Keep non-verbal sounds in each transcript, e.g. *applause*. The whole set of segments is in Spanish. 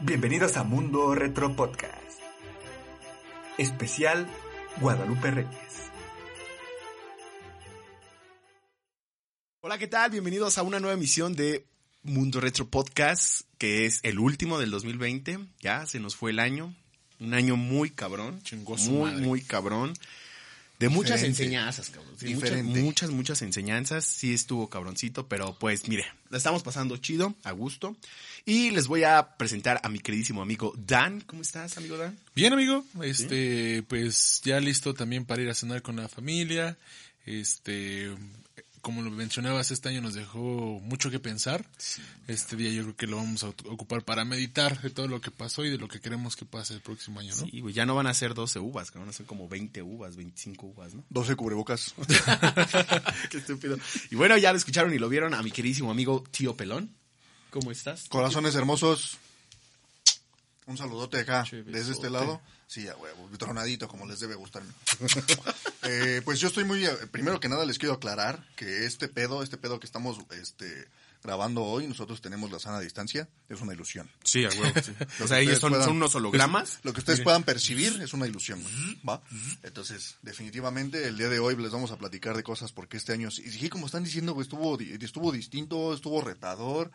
Bienvenidos a Mundo Retro Podcast. Especial Guadalupe Reyes. Hola, ¿qué tal? Bienvenidos a una nueva emisión de Mundo Retro Podcast, que es el último del 2020. Ya se nos fue el año. Un año muy cabrón. Chingó su muy, madre. muy cabrón. De muchas Diferente. enseñanzas, cabrón. Sí, muchas, muchas enseñanzas. Sí estuvo cabroncito, pero pues mire, la estamos pasando chido, a gusto. Y les voy a presentar a mi queridísimo amigo Dan. ¿Cómo estás, amigo Dan? Bien, amigo. Este, pues ya listo también para ir a cenar con la familia. Este, como lo mencionabas, este año nos dejó mucho que pensar. Este día yo creo que lo vamos a ocupar para meditar de todo lo que pasó y de lo que queremos que pase el próximo año, ¿no? Sí, güey, ya no van a ser 12 uvas, que van a ser como 20 uvas, 25 uvas, ¿no? 12 cubrebocas. *laughs* Qué estúpido. Y bueno, ya lo escucharon y lo vieron a mi queridísimo amigo Tío Pelón. ¿Cómo estás? Corazones hermosos. Un saludote acá, desde este lado. Sí, a huevo, tronadito, como les debe gustarme. *laughs* Eh, pues yo estoy muy... eh, Primero que nada les quiero aclarar que este pedo, este pedo que estamos este, grabando hoy, nosotros tenemos la sana distancia, es una ilusión. Sí, a huevo. sí. *laughs* O sea, ellos son, puedan- son unos hologramas. *laughs* Lo que ustedes puedan percibir es una ilusión, ¿va? Entonces, definitivamente, el día de hoy les vamos a platicar de cosas porque este año, y sí, como están diciendo, estuvo, estuvo distinto, estuvo retador,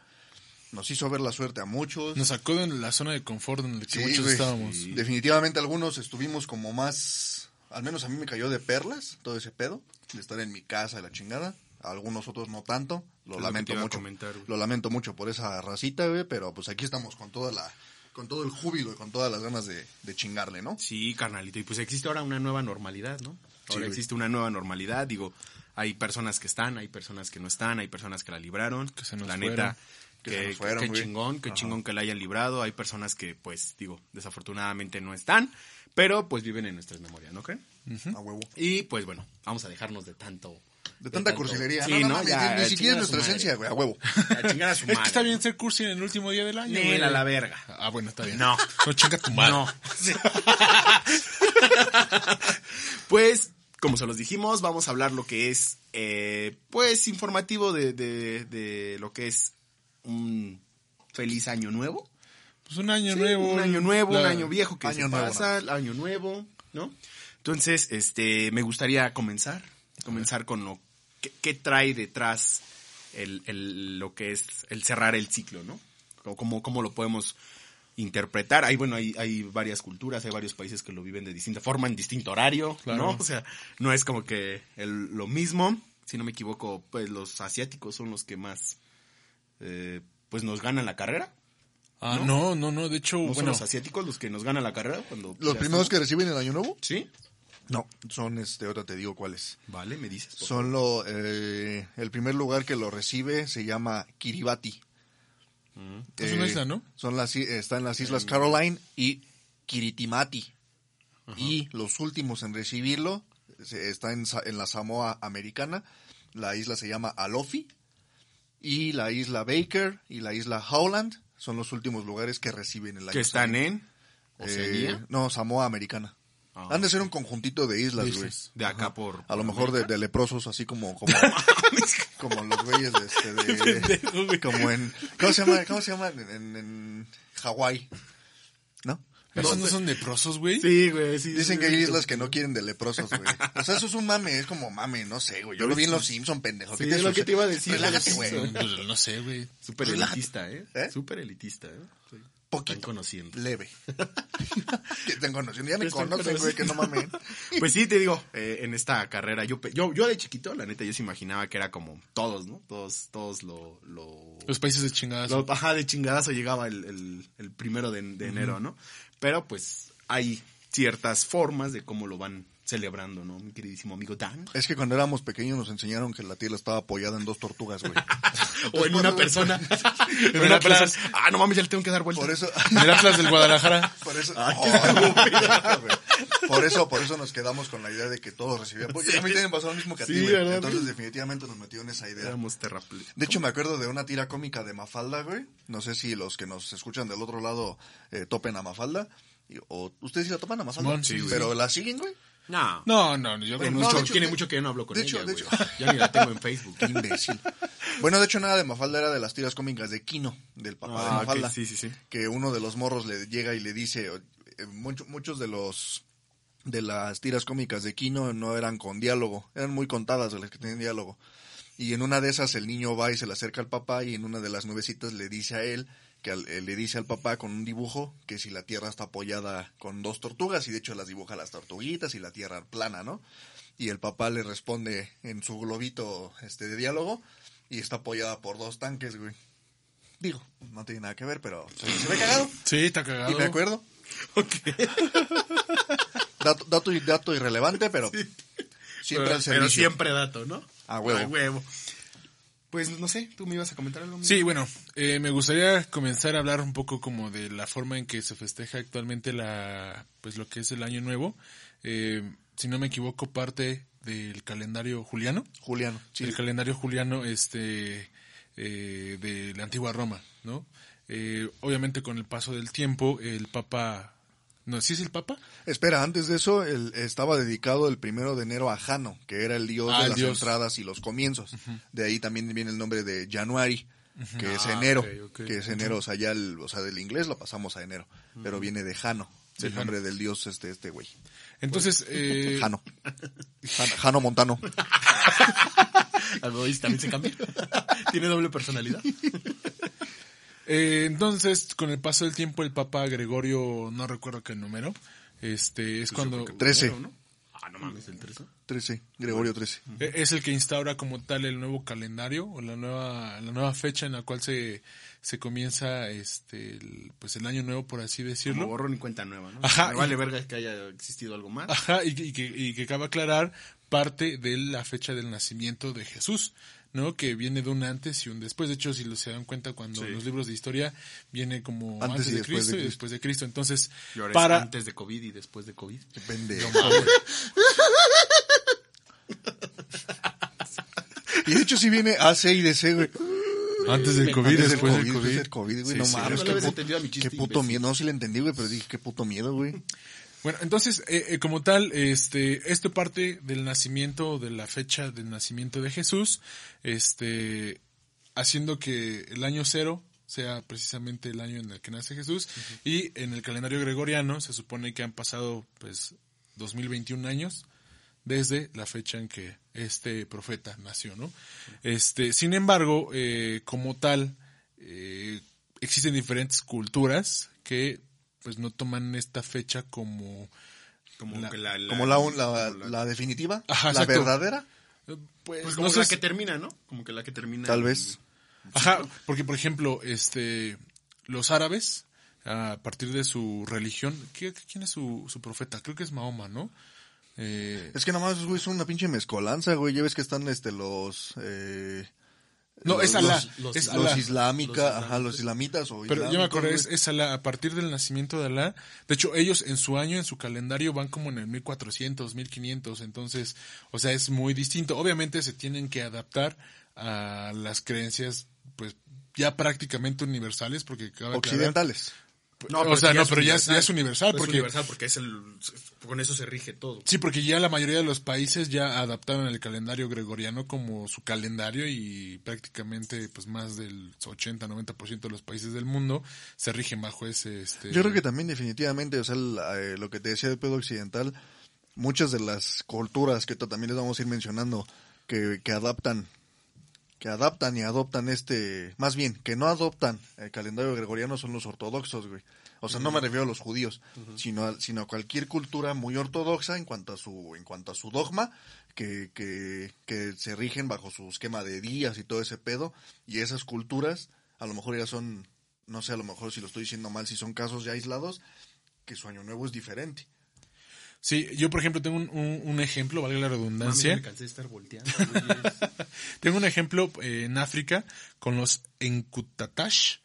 nos hizo ver la suerte a muchos. Nos sacó de la zona de confort en la que Sí, muchos güey. estábamos. Definitivamente algunos estuvimos como más, al menos a mí me cayó de perlas todo ese pedo, de estar en mi casa de la chingada. A algunos otros no tanto, lo Es lamento mucho. comentar, lo lamento mucho por esa racita, güey, pero pues aquí estamos con toda la, con todo el júbilo y con todas las ganas de, de chingarle, ¿no? Sí, carnalito. Y pues existe ahora una nueva normalidad, ¿no? Ahora existe una nueva normalidad. Digo, hay personas que están, hay personas que no están, hay personas que la libraron. Que se nos la fueron. neta, Que fueron, que chingón, que Ajá. chingón que la hayan librado. Hay personas que, pues, digo, desafortunadamente no están, pero pues viven en nuestras memorias, ¿no creen? A huevo. Y pues bueno, vamos a dejarnos de tanto. De tanta tanto- cursilería. Sí, no, no, ¿no? mames, Ya, ni, ni siquiera es nuestra madre. esencia, güey, a huevo. A chingar a su *laughs* Es que madre. está bien ser cursi en el último día del año. Nel, güey. a la verga. Ah, bueno, está bien. No. No chinga tu madre. No. *laughs* *laughs* pues, como se los dijimos, vamos a hablar lo que es, eh, pues, informativo de, de, de lo que es un feliz año nuevo. Pues un año Sí, nuevo. Un año nuevo, un año viejo que Año se nuevo, pasa, el año nuevo, ¿no? Entonces, este, me gustaría comenzar, comenzar con lo que, qué trae detrás el, el- lo que es el cerrar el ciclo, ¿no? O cómo, cómo lo podemos interpretar. Hay, bueno, hay, hay varias culturas, hay varios países que lo viven de distinta forma, en distinto horario, Claro. ¿no? O sea, no es como que el- lo mismo. Si no me equivoco, pues los asiáticos son los que más, eh, pues nos ganan la carrera. Ah, ¿no? no, no, no. De hecho, ¿No son bueno. los asiáticos los que nos ganan la carrera cuando... ¿Los primeros que reciben el año nuevo? ¿Sí? No, son, este, ahora te digo cuáles. Vale, me dices. Son lo, eh, el primer lugar que lo recibe se llama Kiribati. Es una Eh, isla, ¿no? Son las, está en las Islas Caroline y Kiritimati. Y los últimos en recibirlo está en, en la Samoa americana. La isla se llama Alofi. Y la isla Baker y la isla Howland son los últimos lugares que reciben el año. Que están en. Eh, no, Samoa americana. Ah, Han de ser un conjuntito de islas, De güey. de acá por... A lo mejor de, de leprosos, así como, *laughs* como, como los güeyes de, este, *laughs* de- como en, ¿cómo se llama? ¿Cómo se llama? En, en, en Hawái. ¿Esos no son leprosos, güey? Sí, güey, sí. Dicen sí, que hay sí. islas que no quieren de leprosos, güey. O sea, eso es un mame, es como mame, no sé, güey. Yo lo vi en Los Simpson, pendejo. Sí, ¿Qué te es lo que te iba a decir, Relájate, güey. Pues, no sé, güey. Súper elitista, ¿eh? ¿Eh? Súper elitista, ¿eh? Sí. Poquito. Están conociendo. Leve. *laughs* que están conociendo. Ya me conocen, güey, que no mamen. *laughs* Pues sí, te digo, eh, en esta carrera, yo, yo, yo de chiquito, la neta, yo se imaginaba que era como todos, ¿no? Todos, todos lo, lo, Los países de chingadas. lo- ajá, de chingadazo llegaba el, el, el primero de, de enero, ¿no? Pero pues hay ciertas formas de cómo lo van celebrando, ¿no? Mi queridísimo amigo Dan. Es que cuando éramos pequeños nos enseñaron que la tierra estaba apoyada en dos tortugas, güey. *laughs* O en una persona. *laughs* en una. Ah, no mames, ya le tengo que dar vuelta. Por eso... El Atlas del Guadalajara. *laughs* Por eso, Oh, por eso, por eso nos quedamos con la idea de que todos recibían. Porque a mí también me pasó lo mismo que a ti, Sí, güey. ¿verdad, Entonces definitivamente nos metió en esa idea. Éramos terraple. De hecho, me acuerdo de una tira cómica de Mafalda, güey. No sé si los que nos escuchan del otro lado eh, topen a Mafalda. O ustedes sí la topan a Mafalda. Sí, güey. Pero la siguen, güey. No. No, no, yo Tiene, No, mucho, hecho- tiene de- mucho que yo no hablo con de ella, hecho- de hecho- Ya ni la tengo en Facebook. Qué imbécil. Bueno, de hecho, nada de Mafalda era de las tiras cómicas de Kino, del papá de Ah, Mafalda. sí, sí, sí. Que uno de los morros le llega y le dice, eh, mucho- muchos de los de las tiras cómicas de Kino no eran con diálogo, eran muy contadas de las que tenían diálogo. Y en una de esas el niño va y se le acerca al papá y en una de las nubecitas le dice a él, que al- eh, le dice al papá con un dibujo que si la tierra está apoyada con dos tortugas y de hecho las dibuja las tortuguitas y la tierra plana, ¿no? Y el papá le responde en su globito este de diálogo y está apoyada por dos tanques, güey. Digo, no tiene nada que ver, pero se, ve cagado. Sí, está cagado. Y me acuerdo. *laughs* dato, dato, dato irrelevante, pero siempre pero, al servicio. pero siempre dato, ¿no? A huevo. A huevo. Pues no sé, tú me ibas a comentar algo. Sí, bueno, eh, me gustaría comenzar a hablar un poco como de la forma en que se festeja actualmente la, pues lo que es el año nuevo. Eh, si no me equivoco, parte del calendario juliano. Juliano. Sí. El calendario juliano, este, eh, de la antigua Roma, ¿no? Eh, obviamente con el paso del tiempo, el Papa, no, ¿sí es el Papa? Espera, antes de eso, estaba dedicado el primero de enero a Jano, que era el dios Ah, de las dios. entradas y los comienzos. De ahí también viene el nombre de January, que es Ah, enero, que es enero, o sea, ya el, o sea, del inglés lo pasamos a enero, pero viene de Jano, Sí, el nombre del dios este, este güey. Entonces, eh, Jano. *laughs* Jano, Jano Montano. *laughs* También se cambia. *laughs* Tiene doble personalidad. Eh, entonces, con el paso del tiempo, el Papa Gregorio, no recuerdo qué número, este, es cuando Trece. ¿no? Ah, no mames, el 13. 13, Gregorio 13. eh, es el que instaura como tal el nuevo calendario o la nueva, la nueva fecha en la cual se, se comienza, este, el, pues el año nuevo, por así Como decirlo. borrón y cuenta nueva, ¿no? Ajá, Me vale verga que haya existido algo más. Ajá, y, que- y que, y que cabe aclarar parte de la fecha del nacimiento de Jesús, ¿no? Que viene de un antes y un después. De hecho, si lo se dan cuenta cuando Sí. los libros de historia viene como Antes de Cristo de y después de Cristo. Entonces, para antes de COVID y después de COVID. Qué pendejo. *laughs* Y de hecho sí viene AC y DC, güey. antes del COVID, Antes después del COVID, COVID. del COVID, güey. Sí, no sí, mames, no le qué, habías pu- entendido a mi chiste, qué puto miedo. No, sí le entendí, güey, pero dije, qué puto miedo, güey. Bueno, entonces, eh, eh, como tal, este, esto parte del nacimiento, de la fecha del nacimiento de Jesús, este, haciendo que el año cero sea precisamente el año en el que nace Jesús, y en el calendario gregoriano se supone que han pasado, pues, 2021 años desde la fecha en que este profeta nació, ¿no? Este, sin embargo, eh, como tal, eh, existen diferentes culturas que pues no toman esta fecha como Como La- que la, la- Como la, la, como la definitiva, Ajá, la exacto. verdadera, eh, pues, Pues como no sé la que termina, ¿no? Como que la que termina. tal vez. Ajá, porque por ejemplo, este los árabes a partir de su religión, ¿qué- ¿quién es su, su profeta? Creo que es Mahoma, ¿no? Eh, Es que nada más, güey, son una pinche mezcolanza, güey. Ya ves que están, este, los... Eh, no, es Alá, los- es los islámica, Los ajá, los islamitas o Pero yo me acordé, es, es Alá, a partir del nacimiento de Alá. De hecho, ellos en su año, en su calendario, van como en el 1400, 1500. Entonces, o sea, es muy distinto. Obviamente se tienen que adaptar a las creencias, pues, ya prácticamente universales, porque aclarar- Occidentales. No, o sea, sí no, pero ya es- ya es universal, Es porque- universal porque es el, con eso se rige todo. Sí, porque ya la mayoría de los países ya adaptaron el calendario gregoriano como su calendario y prácticamente pues más del 80-90% de los países del mundo se rigen bajo ese... Este, Yo creo que también definitivamente, o sea, la- eh, lo que te decía del pedo occidental, muchas de las culturas que también les vamos a ir mencionando, que, que adaptan, que adaptan y adoptan este, más bien, que no adoptan el calendario gregoriano son los ortodoxos, güey. O sea, no me refiero a los judíos, sino, a, sino a cualquier cultura muy ortodoxa en cuanto a su, en cuanto a su dogma, que, que, que se rigen bajo su esquema de días y todo ese pedo, y esas culturas, a lo mejor ya son, no sé, a lo mejor si lo estoy diciendo mal, si son casos ya aislados, que su año nuevo es diferente. Sí, yo por ejemplo tengo un, un- un ejemplo, valga la Mami, redundancia. me cansé de estar volteando. *laughs* Tengo un ejemplo eh, en África con los Enkutatash.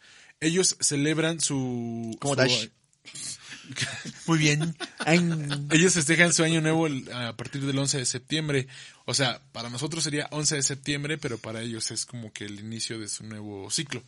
Ellos celebran su... ¿Cómo su- Dash? *laughs* Muy bien. *laughs* Ellos festejan su año nuevo a partir del 11 de septiembre. O sea, para nosotros sería 11 de septiembre, pero para ellos es como que el inicio de su nuevo ciclo.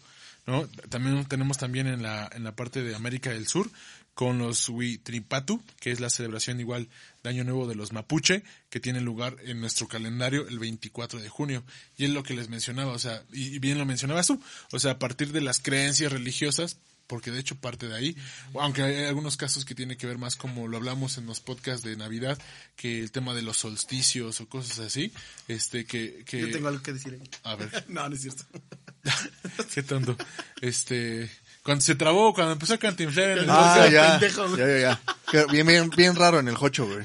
¿No? También tenemos también en la, en la parte de América del Sur con los Huitripatu, que es la celebración igual de Año Nuevo de los Mapuche, que tiene lugar en nuestro calendario el 24 de junio. Y es lo que les mencionaba, o sea, y bien lo mencionabas tú, o sea, a partir de las creencias religiosas, porque de hecho parte de ahí, aunque hay algunos casos que tiene que ver más como lo hablamos en los podcasts de Navidad, que el tema de los solsticios o cosas así, este que, que Yo tengo algo que decir ahí. a ver, *laughs* No, no es cierto. *laughs* qué tonto. Este, cuando se trabó, cuando empezó a cantinflar en el Ah, podcast, ya. pendejo. Ya, ya, ya. Bien, bien, bien raro en el jocho, güey.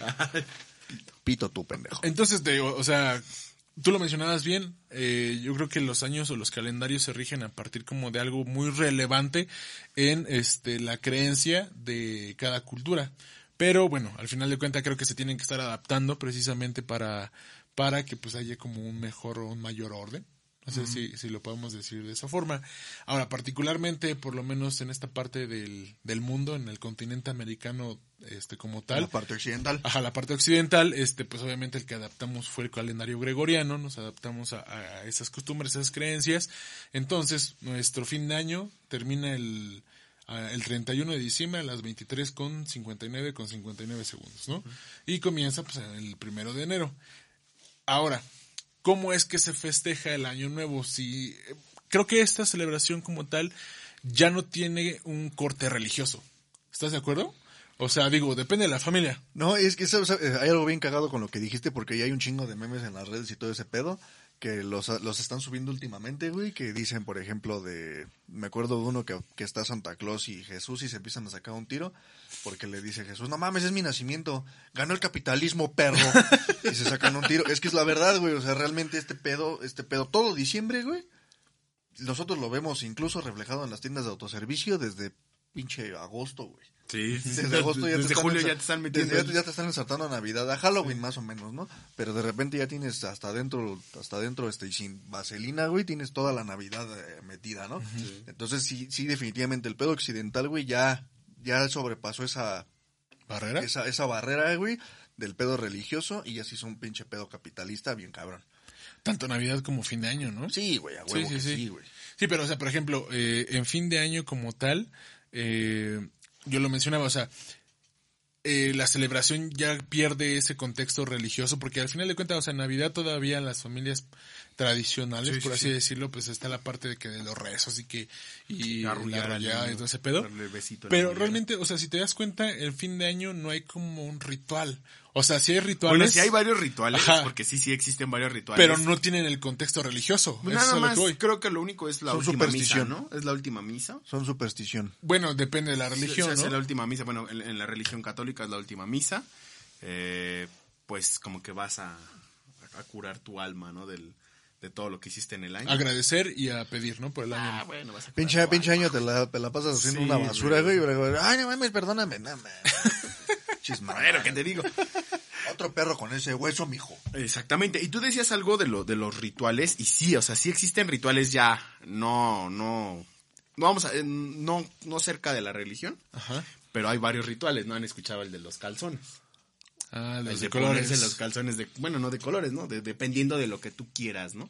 Pito tú, pendejo. Entonces, te digo, o sea, tú lo mencionabas bien, eh, yo creo que los años o los calendarios se rigen a partir como de algo muy relevante en este la creencia de cada cultura. Pero bueno, al final de cuentas creo que se tienen que estar adaptando precisamente para, para que pues haya como un mejor o un mayor orden. No sé si, si lo podemos decir de esa forma. Ahora, particularmente, por lo menos en esta parte del, del mundo, en el continente americano, este como tal, La parte occidental. Ajá, la parte occidental, este, pues obviamente el que adaptamos fue el calendario gregoriano, nos adaptamos a, a esas costumbres, a esas creencias. Entonces, nuestro fin de año termina el, el 31 de diciembre a las 23 con 59 con 59 segundos, ¿no? Y comienza pues el primero de enero. Ahora, ¿cómo es que se festeja el año nuevo? Si, creo que esta celebración como tal ya no tiene un corte religioso. ¿Estás de acuerdo? O sea, digo, depende de la familia. No, es que ¿sabes? hay algo bien cagado con lo que dijiste porque ya hay un chingo de memes en las redes y todo ese pedo que los, los están subiendo últimamente, güey, que dicen, por ejemplo, de... Me acuerdo de uno que, que está Santa Claus y Jesús y se empiezan a sacar un tiro porque le dice Jesús, no mames, es mi nacimiento, ganó el capitalismo, perro. *laughs* y se sacan un tiro. Es que es la verdad, güey, o sea, realmente este pedo, este pedo, todo diciembre, güey, nosotros lo vemos incluso reflejado en las tiendas de autoservicio desde pinche agosto, güey. Sí, *laughs* Desde agosto ya te Desde julio ya te están metiendo. desde ya, ya te están ensartando a Navidad, a Halloween más o menos, ¿no? Pero de repente ya tienes hasta adentro, hasta adentro, este, y sin vaselina, güey, tienes toda la Navidad eh, metida, ¿no? Entonces sí, sí, definitivamente el pedo occidental, güey, ya, ya sobrepasó esa, ¿Barrera? esa, esa barrera, güey, del pedo religioso y ya se hizo un pinche pedo capitalista bien cabrón. Tanto Navidad como fin de año, ¿no? Sí, güey, a Sí, huevo sí, que sí. sí, güey. Sí, pero, o sea, por ejemplo, eh, en fin de año como tal, eh, yo lo mencionaba, o sea, eh, la celebración ya pierde ese contexto religioso, porque al final de cuentas, o sea, en Navidad todavía en las familias tradicionales, Sí, por sí, así sí. decirlo, pues está la parte de que de los rezos y que, y Arrullar la arrullada y todo ese pedo. Pero realmente, o sea, si te das cuenta, el fin de año no hay como un ritual. O sea, sí hay rituales. Bueno, sí hay varios rituales, Ajá. porque sí, sí existen varios rituales. pero no tienen el contexto religioso. Eso es Nada más, que creo que lo único es la Son última misa, superstición. ¿no? Es la última misa. Son superstición. Bueno, depende de la religión, Se hace ¿no? la última misa. Bueno, en, en la religión católica es la última misa. Eh, pues como que vas a, a curar tu alma, ¿no? Del, de todo lo que hiciste en el año. Agradecer y a pedir, ¿no? Por el año. Ah, bueno, vas a curar Pinche, tu pinche alma. año te la, te la pasas haciendo Sí, una basura, güey. Ay, no mames, perdóname. No, mames. *laughs* Chismadero, ¿qué te digo? Otro perro con ese hueso, mijo. Exactamente. Y tú decías algo de lo de los rituales y sí, o sea, sí existen rituales ya no no no vamos a eh, no no cerca de la religión, Ajá. pero hay varios rituales, no han escuchado el de los calzones. Ah, El los de de colores. ponerse los calzones de bueno, no de colores, ¿no? De- dependiendo de lo que tú quieras, ¿no?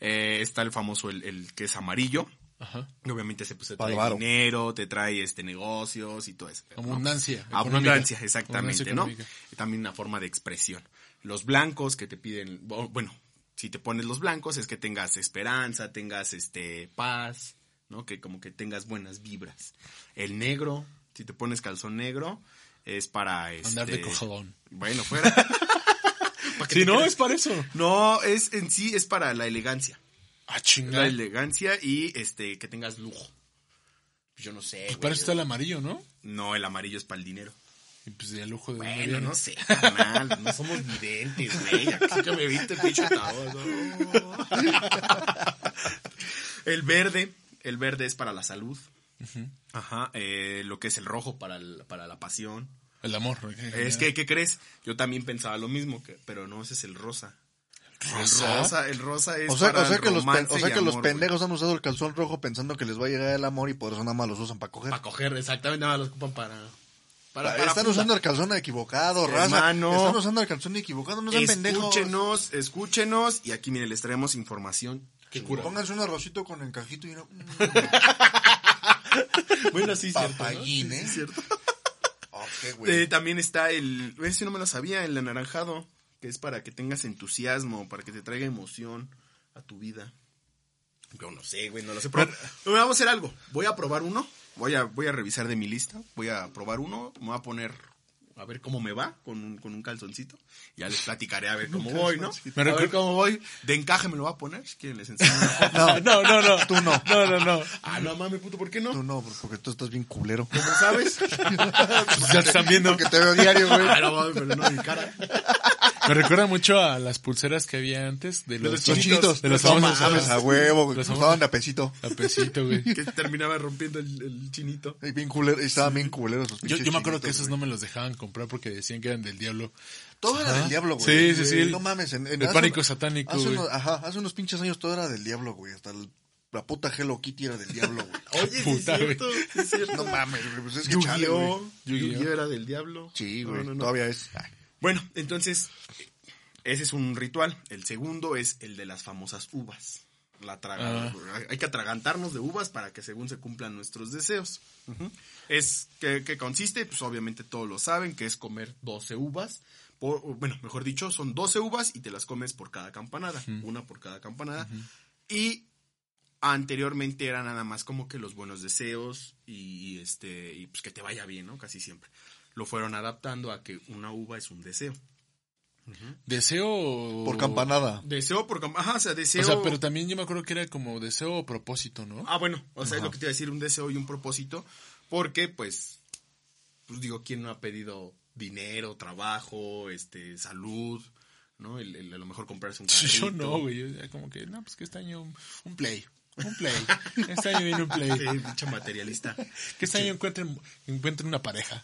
Eh, está el famoso el, el que es amarillo. Ajá. Obviamente se, pues, te trae dinero, te trae este negocios y todo eso. ¿no? Abundancia. Abundancia, exactamente, Abundancia ¿no? Y también una forma de expresión. Los blancos que te piden, bueno, si te pones los blancos es que tengas esperanza, tengas este paz, ¿no? Que como que tengas buenas vibras. El negro, si te pones calzón negro, es para este, Andar de cojalón. Bueno, fuera. *laughs* ¿Para qué Si no, es para eso. No, es en sí es para la elegancia. Ah, La elegancia y este que tengas lujo. Yo no sé. Pues para eso está el amarillo, ¿no? No, el amarillo es para el dinero. Y pues de lujo de Bueno, no sé, carnal, no somos videntes, güey. Aquí me viste pinche. *laughs* El verde, el verde es para la salud. Ajá, eh, lo que es el rojo para, el- para la pasión. El amor. Es que, ¿qué crees? Yo también pensaba lo mismo, que, pero no, ese es el rosa. ¿Rosa? El rosa, el rosa es O sea, para o sea el que, los, o sea que los amor, pendejos han usado el calzón rojo pensando que les va a llegar el amor y por eso nada más los usan para coger. Para coger, exactamente, nada más los ocupan para... Para, para están usando el calzón equivocado, raza. Hermano. Están usando el calzón equivocado, no sean pendejos. Escúchenos, escúchenos. Y aquí, miren, les traemos información. Qué cura. Pónganse un arrocito con encajito y no... *laughs* Bueno, sí, cierto. ¿eh? Sí, cierto. Oh, qué güey. Eh, también está el, ese no me lo sabía, el anaranjado, que es para que tengas entusiasmo, para que te traiga emoción a tu vida. Yo no sé, güey, no lo sé. Pero, pero vamos a hacer algo. Voy a probar uno. Voy a, voy a revisar de mi lista. Voy a probar uno. Me voy a poner a ver cómo me va con un, con un calzoncito. Ya les platicaré a ver cómo voy, ¿no? Me a ver cómo voy. De encaje me lo voy a poner. Si quieren les enseño. *laughs* No, No, no, no. Tú no. No, no, no. ah, no mames, puto, ¿por qué no? Tú no, porque tú estás bien culero. ¿Cómo sabes? *laughs* Ya te están viendo. Porque te veo diario, güey. ah, no mames, pero no mi cara. Me recuerda mucho a las pulseras que había antes de los, los Los chinitos. De los famosos a huevo, güey. Los de a pesito. a pesito, güey. Que terminaba rompiendo el, el chinito. Y bien culero, estaban bien culeros esos Yo, pinches yo me acuerdo que esos güey. no me los dejaban comprar porque decían que eran del diablo. Todo era del diablo, güey. Sí, sí, sí. No mames. En, en- El pánico satánico, hace güey. unos- ajá, hace unos pinches años todo era del diablo, güey. Hasta el- la puta Hello Kitty era del diablo, güey. *laughs* Oye, sí Puta, es cierto, sí es cierto. No mames, güey. Pues es que. Yu-Gi-Oh! Yu-Gi-Oh. Yu-Gi-Oh era del diablo. Sí, No, güey. no, no. Todavía es. Ay. Bueno, entonces, ese es un ritual. El segundo es el de las famosas uvas. La traga- Ah. Hay que atragantarnos de uvas para que según se cumplan nuestros deseos. Es que, que consiste, pues obviamente todos lo saben, que es comer 12 uvas. Por, bueno, mejor dicho, son 12 uvas y te las comes por cada campanada. Una por cada campanada. Y anteriormente era nada más como que los buenos deseos y, este y pues que te vaya bien, ¿no? Casi siempre. Lo fueron adaptando a que una uva es un deseo. Deseo. Por campanada. Deseo por cam- ajá, o sea, deseo O sea, pero también yo me acuerdo que era como deseo o propósito, ¿no? Ah, bueno, o sea, es lo que te iba a decir, un deseo y un propósito, porque pues pues digo, ¿quién no ha pedido dinero, trabajo, este, salud, ¿no? El, el- a lo mejor comprarse un carrito. *laughs* Yo no, güey. Yo como que, no, pues que este año un, un play. Un play. Este año viene un play. Sí, pinche materialista. Que este año encuentren, encuentren una pareja.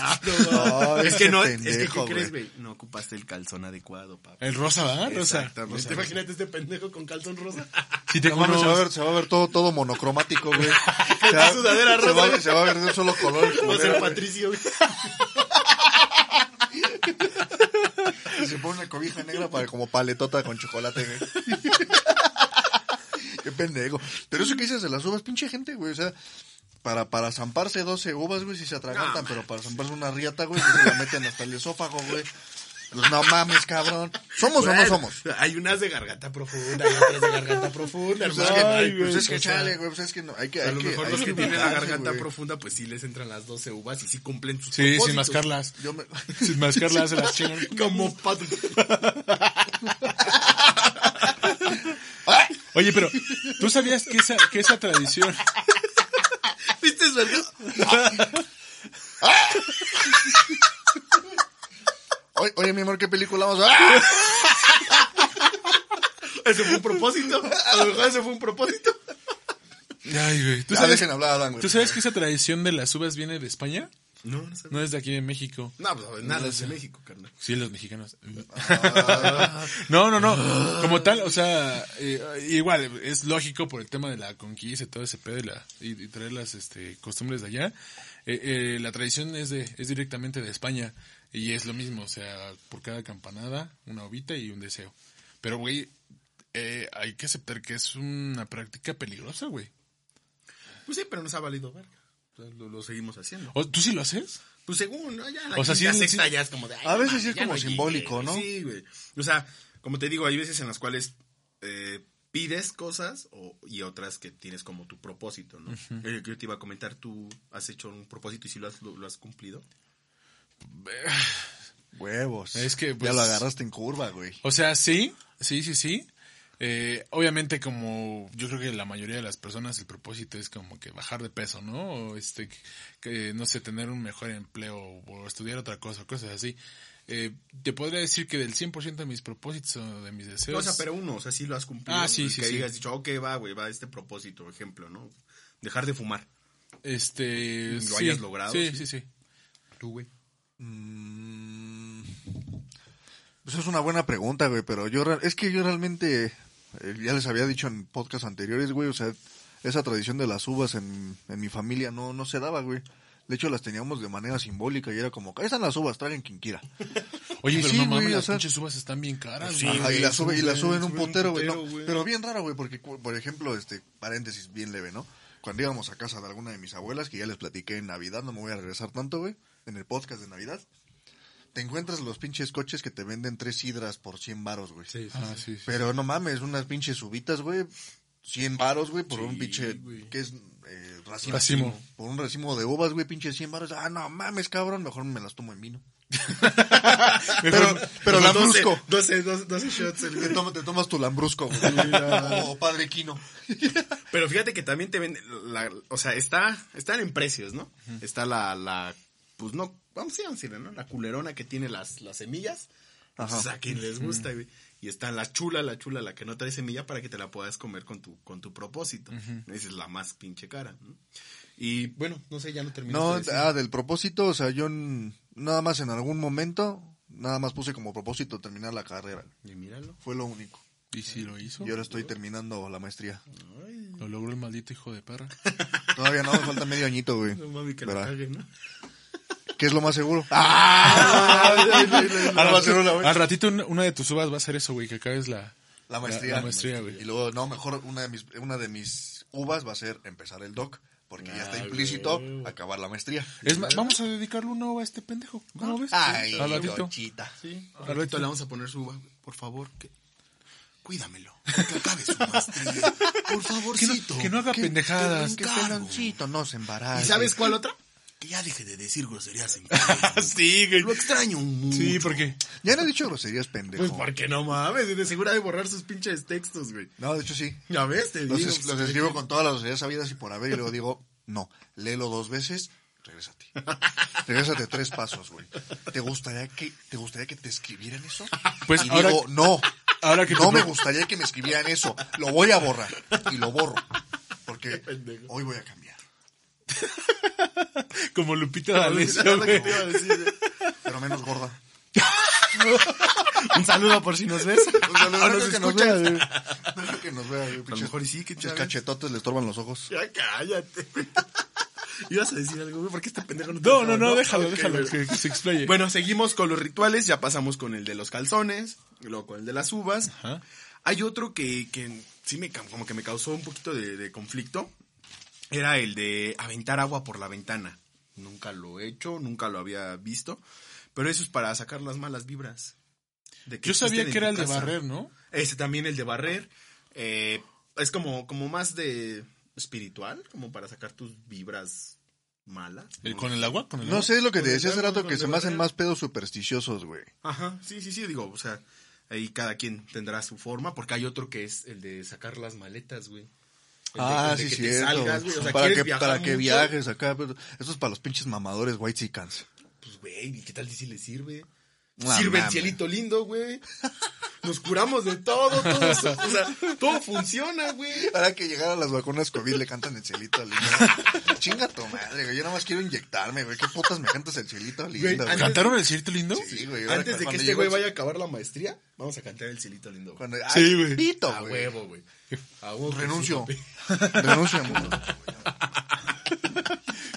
Ah, no, es que no, es que ¿qué crees, güey. No ocupaste el calzón adecuado, papá. El rosa, ¿verdad? Rosa. Rosa. Imagínate este pendejo con calzón rosa. Sí, No tengo mames, se va a ver, se va a ver todo, todo monocromático, güey. *laughs* Se va, sudadera se rosa. va- se va a ver de un solo color. Va a ser. Patricio, güey. *laughs* Y se pone una cobija negra para, como paletota con chocolate, güey. *laughs* Pendejo. Pero eso que dices de las uvas, pinche gente, güey. O sea, para, para zamparse 12 uvas, güey, si se atragantan, pero para zamparse una riata, güey, se la meten hasta el esófago, güey. Pues no mames, cabrón. ¿Somos o no somos? Hay unas de garganta profunda, hay otras de garganta profunda, Pues es que, Ay, pues es que chale, güey, pues es que no, hay que, A hay lo que, mejor los que tienen la garganta güey. profunda, pues sí les entran las 12 uvas y sí cumplen sus Sí, sin mascarlas. Yo me... Sin mascarlas *laughs* se las chingan. Como pato. Oye, pero, ¿tú sabías que esa, que esa tradición... ¿Viste, verdad? Oye, oye, mi amor, ¿qué película vamos a ¡Ah! Ese fue un propósito. A lo mejor ese fue un propósito. Ay, güey. ¿Tú sabes, dejen hablar a Adán, güey. ¿Tú sabes que esa tradición de las uvas viene de España? No, no es de aquí de México. No, pues nada, es de México, carnal. Sí, los mexicanos. *laughs* No, no, no. Como tal, o sea, eh, igual, es lógico por el tema de la conquista y todo ese pedo y, la, y, y traer las este, costumbres de allá. Eh, eh, la tradición es de es directamente de España y es lo mismo, o sea, por cada campanada, una ovita y un deseo. Pero, güey, hay que aceptar que es una práctica peligrosa, güey. Pues sí, pero nos ha valido verga. Lo, lo seguimos haciendo. ¿O- ¿Tú sí lo haces? Pues según, ¿no? Ya la O sea, sí, sexta sí. ya es como de... ay, A veces sí es como simbólico, ¿no? Sí, güey. O sea, como te digo, hay veces en las cuales eh, pides cosas o, y otras que tienes como tu propósito, ¿no? Eh, Yo te iba a comentar, ¿tú has hecho un propósito y si lo has, lo, lo has cumplido? *sighs* Huevos. Es que, pues- Ya lo agarraste en curva, güey. O sea, sí, sí, sí, sí. Eh, obviamente como yo creo que la mayoría de las personas el propósito es como que bajar de peso, ¿no? O este, que- que, no sé, tener un mejor empleo o estudiar otra cosa, cosas así. Eh, te podría decir que del 100% de mis propósitos o de mis deseos... o sea, pero uno, o sea, sí lo has cumplido. Ah, sí, sí, Que sí. hayas dicho, ok, va, güey, va este propósito, ejemplo, ¿no? Dejar de fumar. Este... ¿Lo sí, hayas logrado, Sí, sí? sí, sí. Tú, güey. Mm, Pues es una buena pregunta, güey, pero yo es que yo realmente ya les había dicho en podcast anteriores, güey, o sea, esa tradición de las uvas en, en mi familia no no se daba, güey. De hecho, las teníamos de manera simbólica y era como, ahí están las uvas, traigan quien quiera. *laughs* Oye, Y pero sí, no güey, mames, o las sea- pinches uvas están bien caras, Sí, güey. Ajá, y güey, la sube, y la suben- suben un suben putero, güey. no, güey. pero bien raro, güey, porque, por ejemplo, este, paréntesis bien leve, ¿no? Cuando íbamos a casa de alguna de mis abuelas, que ya les platiqué en Navidad, no me voy a regresar tanto, güey, en el podcast de Navidad, te encuentras los pinches coches que te venden tres sidras por 100 varos, güey. Ah, sí, sí. Pero no mames, unas pinches uvitas, güey, 100 varos, güey, por Sí, un pinche, que es eh, racimo. Racimo. Por un racimo de uvas, güey, pinche 100 varos. Ah, no mames, cabrón, mejor me las tomo en vino. *laughs* pero, pero lambrusco. 12, 12, 12 shots. el Te, tomas- te tomas tu lambrusco, güey. *laughs* O padre Quino. *laughs* Pero fíjate que también te venden, la- o sea, está, están en precios, ¿no? Está la, la, pues no, vamos a decirle, ¿no? La culerona que tiene las, las semillas. Ajá. Pues a quien les gusta, güey. Y está la chula, la chula, la que no trae semilla para que te la puedas comer con tu, con tu propósito. Esa es la más pinche cara, ¿no? Y bueno, no sé, ya no terminé. No, ah, del propósito, o sea, yo nada más en algún momento, nada más puse como propósito terminar la carrera. Y míralo. Fue lo único. ¿Y si lo hizo? Y ahora estoy terminando la maestría. Lo logró el maldito hijo de perra. Todavía no, me falta medio añito, güey. No mami que la Verá. cague, ¿no? ¿Qué es lo más seguro? *laughs* ¡Ah! al, ratito una, de tus uvas va a ser eso, güey, que acabes la... La maestría. La, maestría, güey. Y luego, no, mejor una de mis, una de mis uvas va a ser empezar el doc, porque ya está Ah, implícito güey. acabar la maestría. Es más, vamos a dedicarle una uva a este pendejo. ¿Cómo ves? Ay, al ratito. Sí. Al ratito le vamos a poner su uva, güey. Por favor, que... Cuídamelo. Que acabe su maestría. Por Que no, favorcito. que no haga pendejadas. Que peloncito no se embarace. ¿Y sabes cuál otra? Que ya deje de decir groserías en *laughs* Facebook. Sí, güey. Lo extraño mucho. Sí, porque... Ya no he dicho groserías, pendejo. Pues porque no mames, de seguro ha de borrar sus pinches textos, güey. No, de hecho sí. Ya ves, te Los, digo. es- los escribo con todas las groserías sabidas y por haber y luego digo, no, léelo dos veces, regrésate. *laughs* Regrésate tres pasos, güey. ¿Te gustaría que te gustaría que te escribieran eso? Pues y ahora- digo, no. ahora que no me gustaría que me escribieran eso. Lo voy a borrar y lo borro porque *laughs* hoy voy a cambiar. *laughs* Como Lupita Es D'Alessio, a. Pero menos gorda. *laughs* Un saludo por si nos ves. O sea, no, O no nos creo que nos escuchas. vea, güey. No creo que nos vea, güey. A lo mejor y sí, que sabes. cachetotes le estorban los ojos. Ya cállate. *laughs* Ibas a decir algo, güey, porque este pendejo no te No, no, no, déjalo, déjalo, que, que se explaye. Bueno, seguimos con los rituales, ya pasamos con el de los calzones, luego con el de las uvas. Ajá. Hay otro que, que sí me, como que me causó un poquito de, de conflicto, era el de aventar agua por la ventana. Nunca lo he hecho, nunca lo había visto, pero eso es para sacar las malas vibras. de Yo sabía que era el de barrer, ¿no? Ese también el de barrer. eh, es como, como más de espiritual, como para sacar tus vibras malas. ¿El- ¿Con el agua? ¿Con el No agua? sé, es lo que te decía hace rato que se me hacen más pedos supersticiosos, güey. Ajá, sí, sí, sí, digo, o sea, ahí cada quien tendrá su forma, porque hay otro que es el de sacar las maletas, güey. De- Ah, de sí, que te cierto. salgas, güey, o sea, para ¿quieres que, para que mucho? viajes acá. pero Esto es para los pinches mamadores white chickens. Pues, güey, ¿y qué tal si le sirve? No Sirve el cielito lindo, güey. Nos curamos de todo, todo eso, o sea, todo funciona, güey. Ahora que llegaron las vacunas COVID le cantan el cielito lindo. Chinga tu madre, güey. Yo nada más quiero inyectarme, güey. ¿Qué putas me cantas el cielito lindo? Güey, güey? antes- ¿Cantaron el cirito lindo? Sí, güey. ahora Antes de que este güey el- vaya a acabar la maestría, vamos a cantar el cielito lindo. güey. Cuando, Sí, güey. pito, A güey. huevo, güey. Renuncio. *laughs* Renuncio. *laughs*